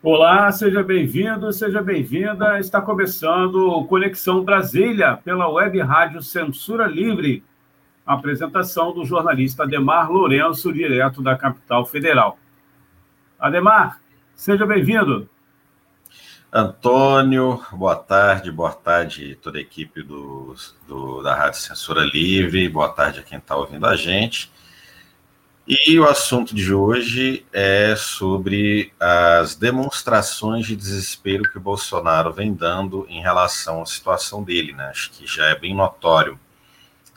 Olá, seja bem-vindo, seja bem-vinda. Está começando Conexão Brasília pela Web Rádio Censura Livre. Apresentação do jornalista Ademar Lourenço, direto da capital federal. Ademar, seja bem-vindo. Antônio, boa tarde, boa tarde toda a equipe do, do da Rádio Censura Livre, boa tarde a quem está ouvindo a gente. E o assunto de hoje é sobre as demonstrações de desespero que o Bolsonaro vem dando em relação à situação dele, né? Acho que já é bem notório.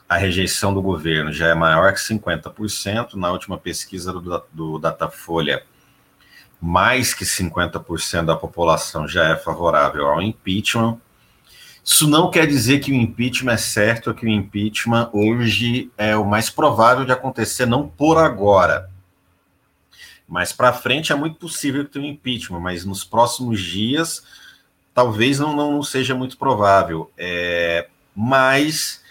A rejeição do governo já é maior que 50%. Na última pesquisa do, do Datafolha, mais que 50% da população já é favorável ao impeachment. Isso não quer dizer que o impeachment é certo que o impeachment hoje é o mais provável de acontecer, não por agora. Mas para frente é muito possível que tenha um impeachment, mas nos próximos dias talvez não, não seja muito provável. É, mas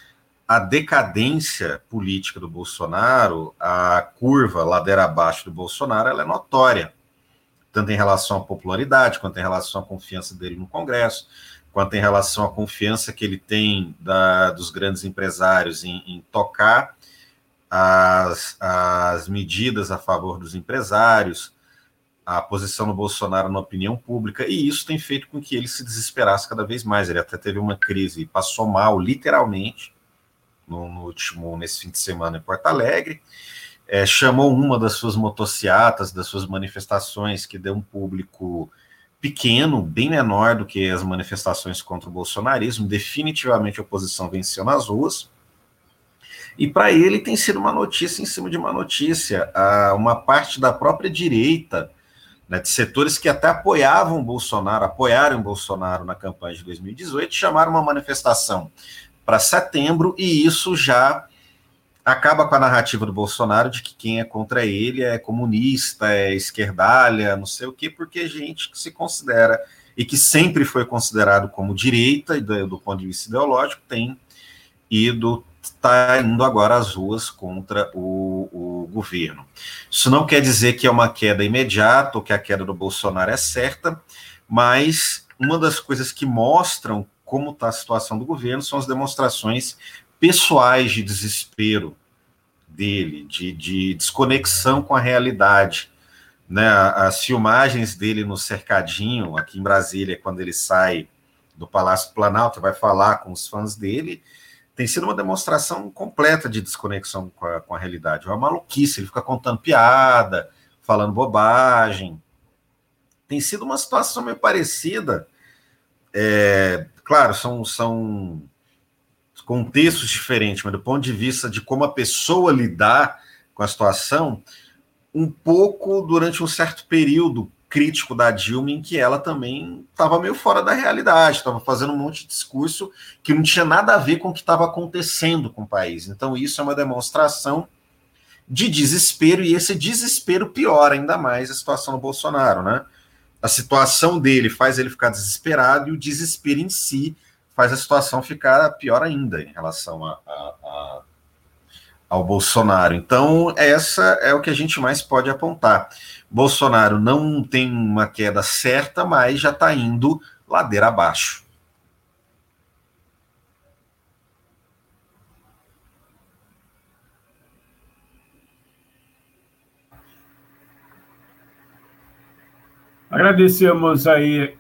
a decadência política do Bolsonaro, a curva ladeira abaixo do Bolsonaro, ela é notória, tanto em relação à popularidade quanto em relação à confiança dele no Congresso quanto em relação à confiança que ele tem da, dos grandes empresários em, em tocar as, as medidas a favor dos empresários, a posição do Bolsonaro na opinião pública, e isso tem feito com que ele se desesperasse cada vez mais. Ele até teve uma crise, passou mal, literalmente, no, no último, nesse fim de semana em Porto Alegre. É, chamou uma das suas motocicletas, das suas manifestações, que deu um público pequeno, bem menor do que as manifestações contra o bolsonarismo. Definitivamente a oposição venceu nas ruas. E para ele tem sido uma notícia em cima de uma notícia. uma parte da própria direita, né, de setores que até apoiavam o Bolsonaro, apoiaram o Bolsonaro na campanha de 2018, chamaram uma manifestação para setembro, e isso já acaba com a narrativa do Bolsonaro de que quem é contra ele é comunista, é esquerdalha, não sei o quê, porque gente que se considera e que sempre foi considerado como direita do, do ponto de vista ideológico tem ido está indo agora às ruas contra o, o, governo. Isso não quer dizer que é uma queda imediata ou que a queda do Bolsonaro é certa, mas uma das coisas que mostram como está a situação do governo são as demonstrações pessoais de desespero dele, de, de desconexão com a realidade. Né? As filmagens dele no cercadinho, aqui em Brasília, quando ele sai do Palácio Planalto, vai falar com os fãs dele, tem sido uma demonstração completa de desconexão com a, com a realidade. É uma maluquice, ele fica contando piada, falando bobagem. Tem sido uma situação meio parecida. É, claro, são, são contextos diferentes, mas do ponto de vista de como a pessoa lidar com a situação, um pouco durante um certo período crítico da Dilma, em que ela também estava meio fora da realidade, estava fazendo um monte de discurso que não tinha nada a ver com o que estava acontecendo com o país. Então, isso é uma demonstração de desespero, e esse desespero piora ainda mais a situação do Bolsonaro, né? A situação dele faz ele ficar desesperado e o desespero em si faz a situação ficar pior ainda em relação a, a, a, ao Bolsonaro. Então, essa é o que a gente mais pode apontar. Bolsonaro não tem uma queda certa, mas já está indo ladeira abaixo. Agradecemos aí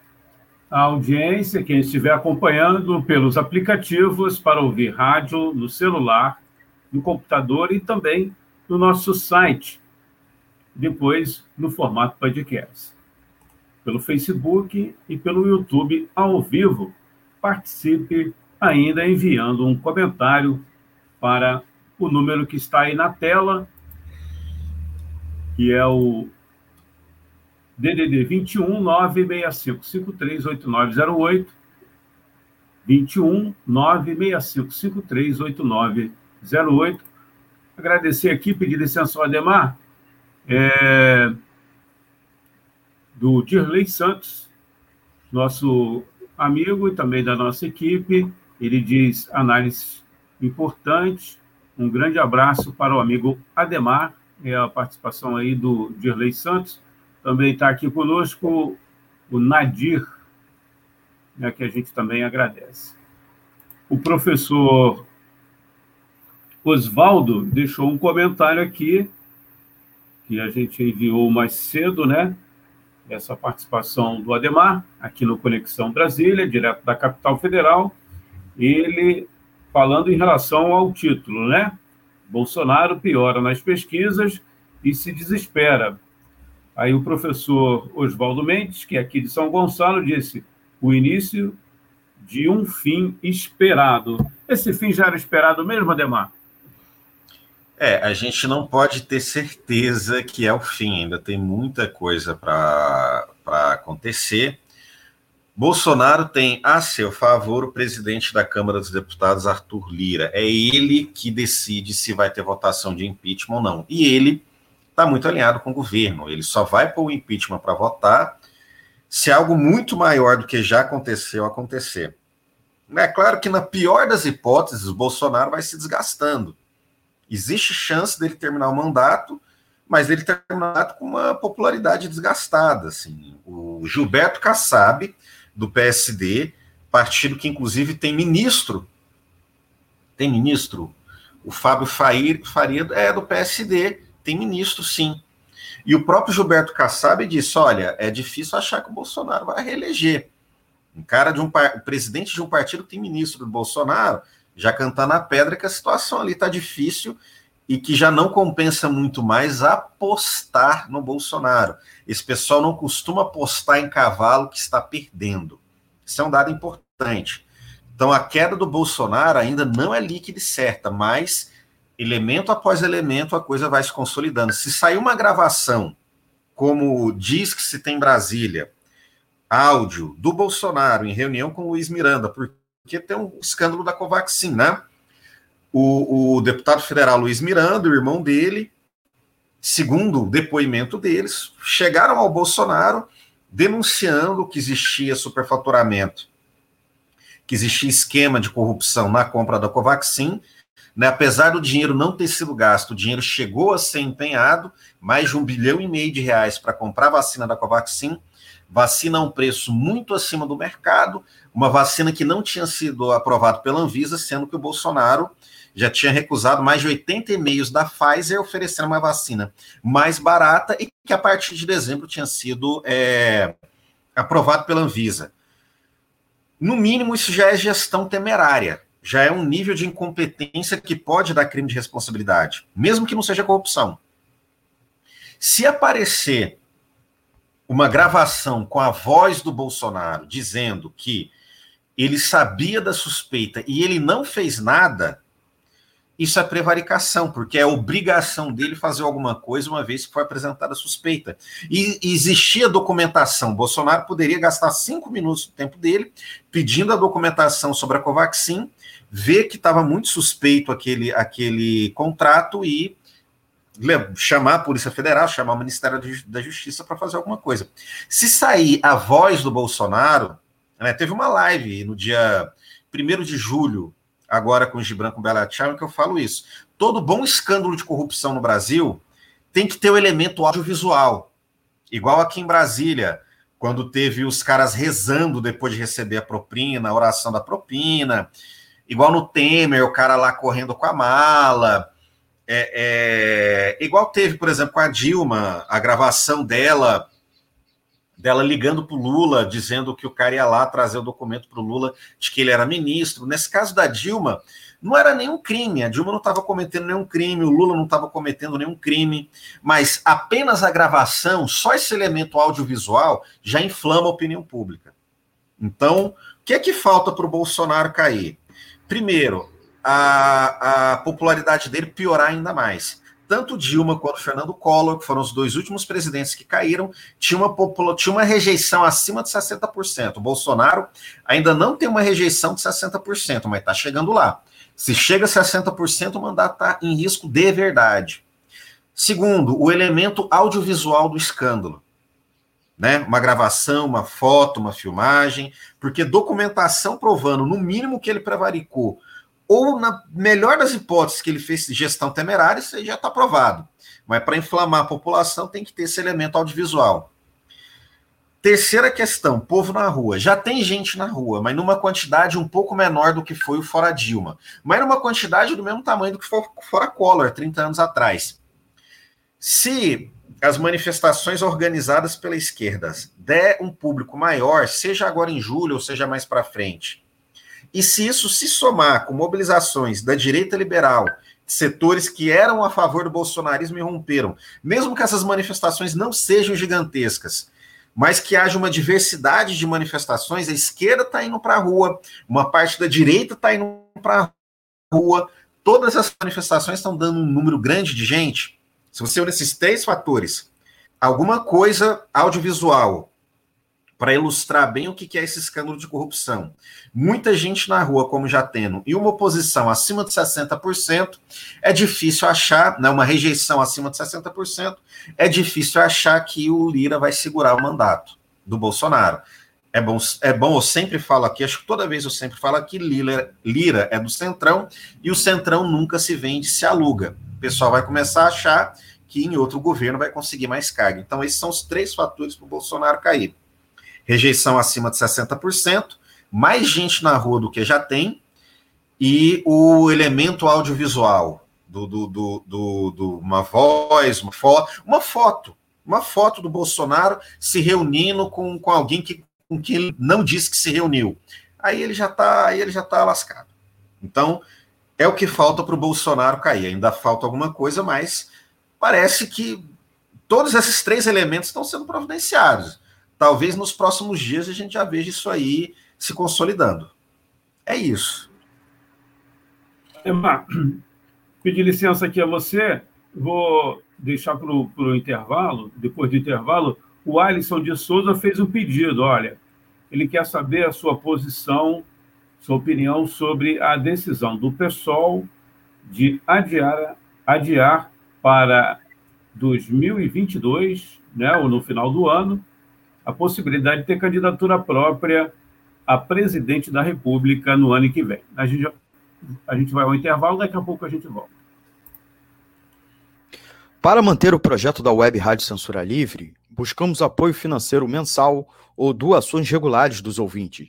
a audiência, quem estiver acompanhando pelos aplicativos para ouvir rádio no celular, no computador e também no nosso site depois no formato podcast. Pelo Facebook e pelo YouTube ao vivo. Participe ainda enviando um comentário para o número que está aí na tela, que é o DDD 21 965 538908 21 965 538908 Agradecer aqui, pedir licença ao Ademar, é, do Dirley Santos, nosso amigo e também da nossa equipe. Ele diz análise importante. Um grande abraço para o amigo Ademar, é a participação aí do Dirley Santos. Também está aqui conosco o Nadir, né, que a gente também agradece. O professor Oswaldo deixou um comentário aqui, que a gente enviou mais cedo, né? Essa participação do Ademar, aqui no Conexão Brasília, direto da capital federal. Ele falando em relação ao título, né? Bolsonaro piora nas pesquisas e se desespera. Aí o professor Oswaldo Mendes, que é aqui de São Gonçalo, disse: o início de um fim esperado. Esse fim já era esperado mesmo, Ademar? É, a gente não pode ter certeza que é o fim, ainda tem muita coisa para acontecer. Bolsonaro tem a seu favor o presidente da Câmara dos Deputados, Arthur Lira. É ele que decide se vai ter votação de impeachment ou não. E ele está muito alinhado com o governo. Ele só vai pôr o impeachment para votar se algo muito maior do que já aconteceu acontecer. É claro que, na pior das hipóteses, o Bolsonaro vai se desgastando. Existe chance dele terminar o mandato, mas ele termina o mandato com uma popularidade desgastada. Assim. O Gilberto Kassab, do PSD, partido que inclusive tem ministro, tem ministro, o Fábio Faria é do PSD, tem ministro sim. E o próprio Gilberto Kassab disse: olha, é difícil achar que o Bolsonaro vai reeleger. Um cara de um o presidente de um partido tem ministro do Bolsonaro, já cantando a pedra que a situação ali está difícil e que já não compensa muito mais apostar no Bolsonaro. Esse pessoal não costuma apostar em cavalo que está perdendo. Isso é um dado importante. Então, a queda do Bolsonaro ainda não é líquida e certa, mas elemento após elemento a coisa vai se consolidando. Se sair uma gravação, como diz que se tem em Brasília, áudio do Bolsonaro em reunião com o Luiz Miranda, por porque tem um escândalo da Covaxin, né? O, o deputado federal Luiz Miranda, o irmão dele, segundo o depoimento deles, chegaram ao Bolsonaro denunciando que existia superfaturamento, que existia esquema de corrupção na compra da Covaxin, né, apesar do dinheiro não ter sido gasto, o dinheiro chegou a ser empenhado, mais de um bilhão e meio de reais para comprar a vacina da Covaxin, vacina a um preço muito acima do mercado, uma vacina que não tinha sido aprovada pela Anvisa, sendo que o Bolsonaro já tinha recusado mais de 80 e-mails da Pfizer oferecendo uma vacina mais barata e que a partir de dezembro tinha sido é, aprovado pela Anvisa. No mínimo, isso já é gestão temerária, já é um nível de incompetência que pode dar crime de responsabilidade, mesmo que não seja corrupção. Se aparecer uma gravação com a voz do Bolsonaro dizendo que ele sabia da suspeita e ele não fez nada, isso é prevaricação, porque é obrigação dele fazer alguma coisa uma vez que foi apresentada a suspeita. E existia documentação. Bolsonaro poderia gastar cinco minutos do tempo dele pedindo a documentação sobre a Covaxin, ver que estava muito suspeito aquele, aquele contrato e chamar a Polícia Federal, chamar o Ministério da Justiça para fazer alguma coisa. Se sair a voz do Bolsonaro, né, teve uma live no dia 1 de julho, agora com o Gibran com Bela Tchau, que eu falo isso. Todo bom escândalo de corrupção no Brasil tem que ter o elemento audiovisual. Igual aqui em Brasília, quando teve os caras rezando depois de receber a propina, a oração da propina. Igual no Temer, o cara lá correndo com a mala. É, é, igual teve, por exemplo, com a Dilma, a gravação dela, dela ligando para o Lula, dizendo que o cara ia lá trazer o documento para o Lula de que ele era ministro. Nesse caso da Dilma, não era nenhum crime. A Dilma não estava cometendo nenhum crime, o Lula não estava cometendo nenhum crime, mas apenas a gravação, só esse elemento audiovisual, já inflama a opinião pública. Então, o que é que falta para o Bolsonaro cair? Primeiro, a, a popularidade dele piorar ainda mais. Tanto Dilma quanto Fernando Collor, que foram os dois últimos presidentes que caíram, tinha uma, tinha uma rejeição acima de 60%. O Bolsonaro ainda não tem uma rejeição de 60%, mas está chegando lá. Se chega a 60%, o mandato está em risco de verdade. Segundo, o elemento audiovisual do escândalo. Né? Uma gravação, uma foto, uma filmagem, porque documentação provando, no mínimo, que ele prevaricou ou na melhor das hipóteses que ele fez gestão temerária, isso aí já está provado. Mas para inflamar a população tem que ter esse elemento audiovisual. Terceira questão, povo na rua. Já tem gente na rua, mas numa quantidade um pouco menor do que foi o Fora Dilma. Mas numa quantidade do mesmo tamanho do que foi o Fora Collor, 30 anos atrás. Se as manifestações organizadas pela esquerda der um público maior, seja agora em julho ou seja mais para frente, e se isso se somar com mobilizações da direita liberal, setores que eram a favor do bolsonarismo e romperam, mesmo que essas manifestações não sejam gigantescas, mas que haja uma diversidade de manifestações, a esquerda está indo para a rua, uma parte da direita está indo para a rua, todas as manifestações estão dando um número grande de gente. Se você olhar esses três fatores, alguma coisa audiovisual, para ilustrar bem o que é esse escândalo de corrupção. Muita gente na rua, como já tendo, e uma oposição acima de 60%, é difícil achar, né, uma rejeição acima de 60%, é difícil achar que o Lira vai segurar o mandato do Bolsonaro. É bom, é bom, eu sempre falo aqui, acho que toda vez eu sempre falo aqui, Lira, Lira é do Centrão, e o Centrão nunca se vende, se aluga. Pessoal vai começar a achar que em outro governo vai conseguir mais carga. Então, esses são os três fatores para o Bolsonaro cair rejeição acima de 60%, mais gente na rua do que já tem, e o elemento audiovisual do, do, do, do, do uma voz, uma, fo uma foto, uma foto do Bolsonaro se reunindo com, com alguém que, com quem ele não disse que se reuniu. Aí ele já está, ele já tá lascado. Então, é o que falta para o Bolsonaro cair. Ainda falta alguma coisa, mas parece que todos esses três elementos estão sendo providenciados talvez nos próximos dias a gente já veja isso aí se consolidando. É isso. Emar, pedir licença aqui a você, vou deixar para o intervalo, depois do intervalo, o Alisson de Souza fez um pedido, olha, ele quer saber a sua posição, sua opinião sobre a decisão do PSOL de adiar, adiar para 2022, né, ou no final do ano, a possibilidade de ter candidatura própria a presidente da República no ano que vem. A gente, a gente vai ao intervalo, daqui a pouco a gente volta. Para manter o projeto da Web Rádio Censura Livre, buscamos apoio financeiro mensal ou doações regulares dos ouvintes,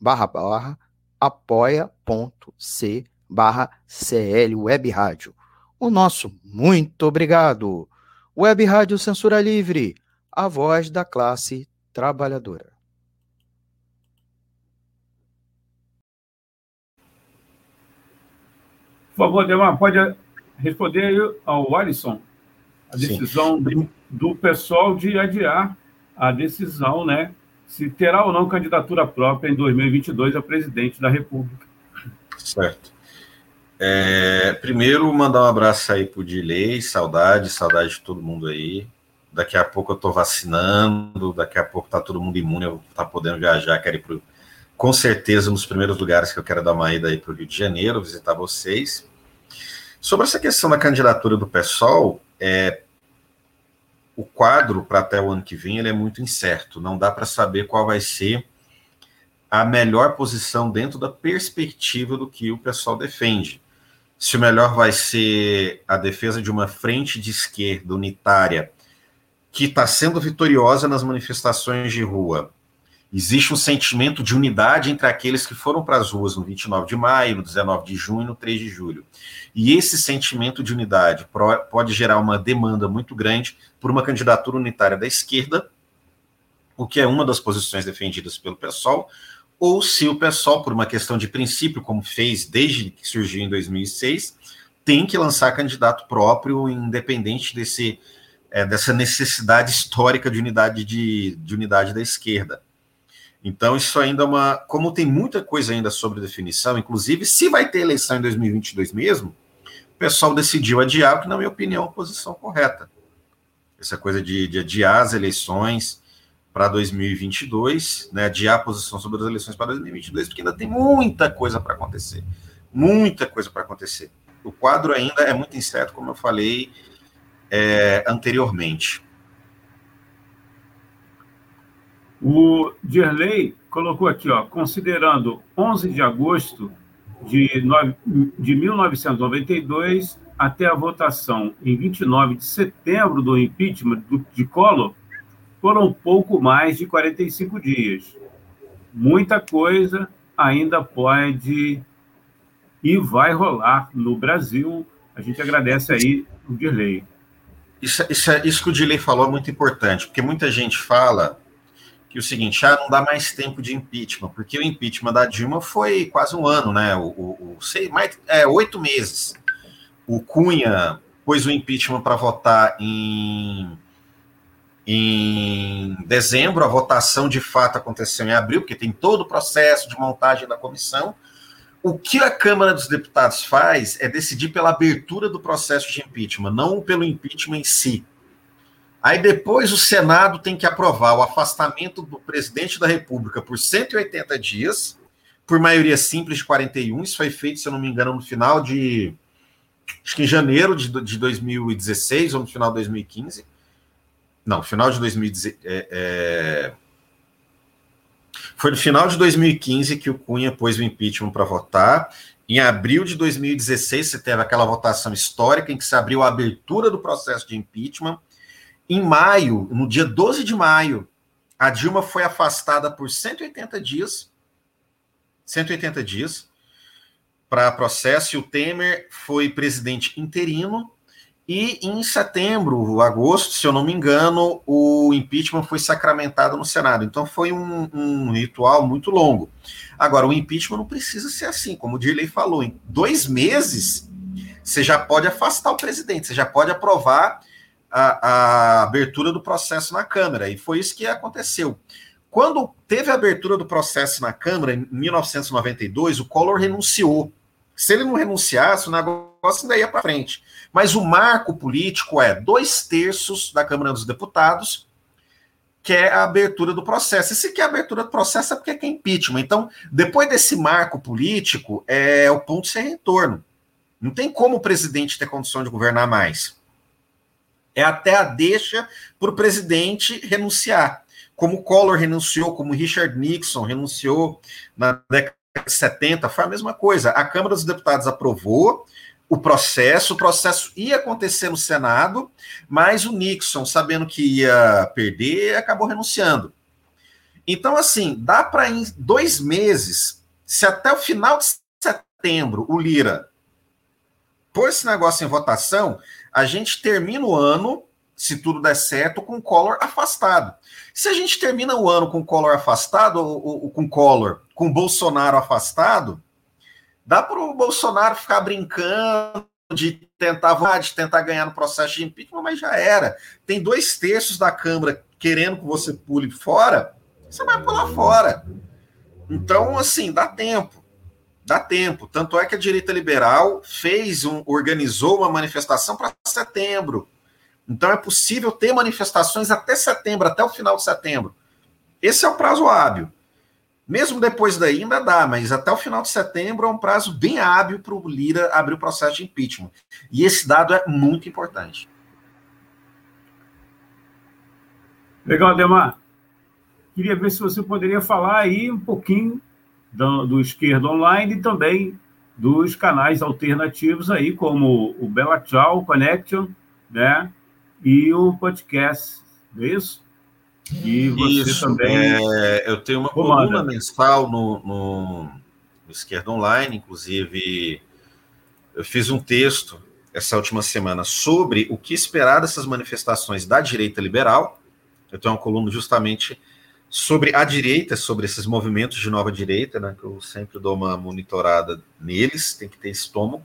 barra barra apoia.c barra CL Web Rádio. O nosso muito obrigado. Web Rádio Censura Livre, a voz da classe trabalhadora. Por favor, Demar, pode responder ao Alisson a decisão do, do, pessoal de adiar a decisão, né? Se terá ou não candidatura própria em 2022 a presidente da República. Certo. É, primeiro, mandar um abraço aí pro Dilei, saudade, saudade de todo mundo aí. Daqui a pouco eu tô vacinando, daqui a pouco tá todo mundo imune, eu tá podendo viajar, quero ir pro, com certeza nos primeiros lugares que eu quero dar uma ida aí pro Rio de Janeiro, visitar vocês. Sobre essa questão da candidatura do PSOL, é, o quadro para até o ano que vem ele é muito incerto, não dá para saber qual vai ser a melhor posição dentro da perspectiva do que o pessoal defende. se o melhor vai ser a defesa de uma frente de esquerda unitária que está sendo vitoriosa nas manifestações de rua. Existe um sentimento de unidade entre aqueles que foram para as ruas no 29 de maio, no 19 de junho e no 3 de julho. E esse sentimento de unidade pode gerar uma demanda muito grande por uma candidatura unitária da esquerda, o que é uma das posições defendidas pelo PSOL, ou se o PSOL, por uma questão de princípio, como fez desde que surgiu em 2006, tem que lançar candidato próprio, independente desse, é, dessa necessidade histórica de unidade, de, de unidade da esquerda. Então, isso ainda é uma. Como tem muita coisa ainda sobre definição, inclusive, se vai ter eleição em 2022 mesmo, o pessoal decidiu adiar, que, na minha opinião, é a posição correta. Essa coisa de, de adiar as eleições para 2022, né, adiar a posição sobre as eleições para 2022, porque ainda tem muita coisa para acontecer. Muita coisa para acontecer. O quadro ainda é muito incerto, como eu falei é, anteriormente. O Dirley colocou aqui, ó, considerando 11 de agosto de, de 1992 até a votação em 29 de setembro do impeachment de Collor, foram pouco mais de 45 dias. Muita coisa ainda pode e vai rolar no Brasil. A gente agradece aí o Dirley. Isso, isso, isso que o Dirley falou é muito importante, porque muita gente fala que o seguinte, ah, não dá mais tempo de impeachment, porque o impeachment da Dilma foi quase um ano, né? O, o, o sei, mais, é, oito meses. O Cunha pôs o impeachment para votar em em dezembro, a votação de fato aconteceu em abril, porque tem todo o processo de montagem da comissão. O que a Câmara dos Deputados faz é decidir pela abertura do processo de impeachment, não pelo impeachment em si. Aí depois o Senado tem que aprovar o afastamento do presidente da República por 180 dias, por maioria simples de 41. Isso foi feito, se eu não me engano, no final de. Acho que em janeiro de, de 2016 ou no final de 2015. Não, final de 2016. É, é... Foi no final de 2015 que o Cunha pôs o impeachment para votar. Em abril de 2016, você teve aquela votação histórica em que se abriu a abertura do processo de impeachment. Em maio, no dia 12 de maio, a Dilma foi afastada por 180 dias. 180 dias para processo e o Temer foi presidente interino e em setembro, agosto, se eu não me engano, o impeachment foi sacramentado no Senado. Então foi um, um, ritual muito longo. Agora, o impeachment não precisa ser assim, como o Dirley falou, em dois meses você já pode afastar o presidente, você já pode aprovar a, a abertura do processo na Câmara. E foi isso que aconteceu. Quando teve a abertura do processo na Câmara, em 1992, o Collor renunciou. Se ele não renunciasse, o negócio ainda ia para frente. Mas o marco político é dois terços da Câmara dos Deputados, que é a abertura do processo. E se quer a abertura do processo é porque é impeachment. Então, depois desse marco político, é o ponto sem retorno. Não tem como o presidente ter condição de governar mais. É até a deixa para o presidente renunciar. Como Collor renunciou, como Richard Nixon renunciou na década 70 foi a mesma coisa. A Câmara dos Deputados aprovou o processo, o processo ia acontecer no Senado, mas o Nixon, sabendo que ia perder, acabou renunciando. Então, assim, dá para em dois meses, se até o final de setembro o Lira pôr esse negócio em votação, a gente termina o ano, se tudo der certo, com o Collor afastado. Se a gente termina o ano com o Collor afastado, ou, ou com Collor com Bolsonaro afastado, dá para o Bolsonaro ficar brincando de tentar, de tentar ganhar no processo de impeachment, mas já era. Tem dois terços da Câmara querendo que você pule fora, você vai pular fora. Então, assim, dá tempo. Dá tempo. Tanto é que a direita liberal fez um, organizou uma manifestação para setembro. Então é possível ter manifestações até setembro, até o final de setembro. Esse é o prazo hábil. Mesmo depois daí ainda dá, mas até o final de setembro é um prazo bem hábil para o Lira abrir o processo de impeachment. E esse dado é muito importante. Legal, Ademar. Queria ver se você poderia falar aí um pouquinho do, do Esquerda Online e também dos canais alternativos aí, como o Bela Tchau Connection, né? E o podcast, não é isso? E você isso, também. É, eu tenho uma comanda. coluna mensal no, no, no Esquerda Online, inclusive eu fiz um texto essa última semana sobre o que esperar dessas manifestações da direita liberal. Eu tenho uma coluna justamente sobre a direita, sobre esses movimentos de nova direita, né, que eu sempre dou uma monitorada neles, tem que ter estômago.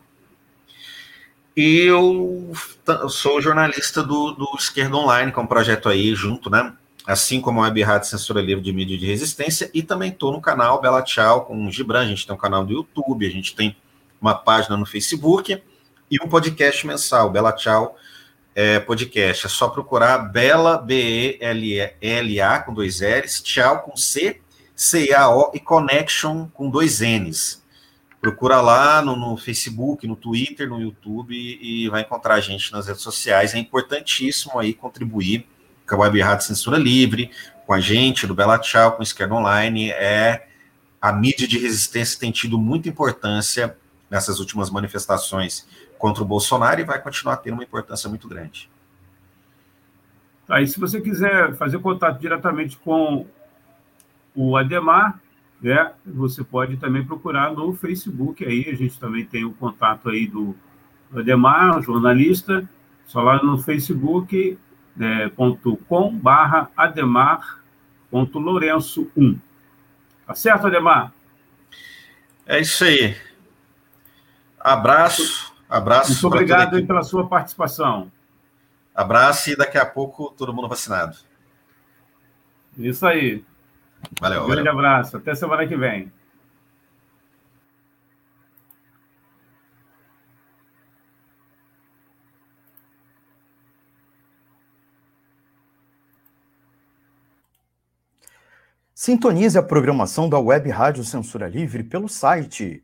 E eu, eu sou jornalista do, do Esquerda Online, que é um projeto aí junto, né? Assim como a Web Rádio Censura Livre de Mídia de Resistência, e também estou no canal Bela Tchau com o Gibran, a gente tem um canal do YouTube, a gente tem uma página no Facebook e um podcast mensal, Bela Tchau é, podcast. É só procurar Bela, B-E-L-A, com dois L's, Tchau com C, C-A-O e Connection com dois N's. Procura lá no, no, Facebook, no Twitter, no YouTube e vai encontrar a gente nas redes sociais. É importantíssimo aí contribuir com a Web Rádio Censura Livre, com a gente, do Bela Tchau, com o Esquerda Online. É, a mídia de resistência tem tido muita importância nessas últimas manifestações contra o Bolsonaro e vai continuar tendo uma importância muito grande. Aí, se você quiser fazer contato diretamente com o Ademar, né, você pode também procurar no Facebook aí, a gente também tem o contato aí do Ademar, jornalista, só lá no facebook né, ponto com barra ademar ponto lourenço 1. Tá certo, Ademar? É isso aí. Abraço. Abraço. Muito obrigado pela sua participação. Abraço e daqui a pouco todo mundo vacinado. Isso aí. Valeu. Um grande valeu. abraço. Até semana que vem. Sintonize a programação da Web Rádio Censura Livre pelo site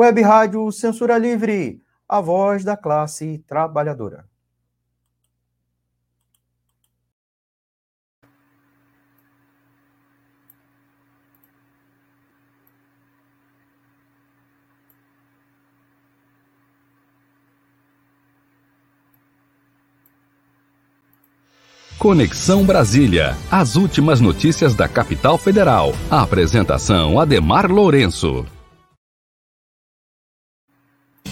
Web Rádio Censura Livre, a voz da classe trabalhadora. Conexão Brasília. As últimas notícias da capital federal. A apresentação Ademar Lourenço.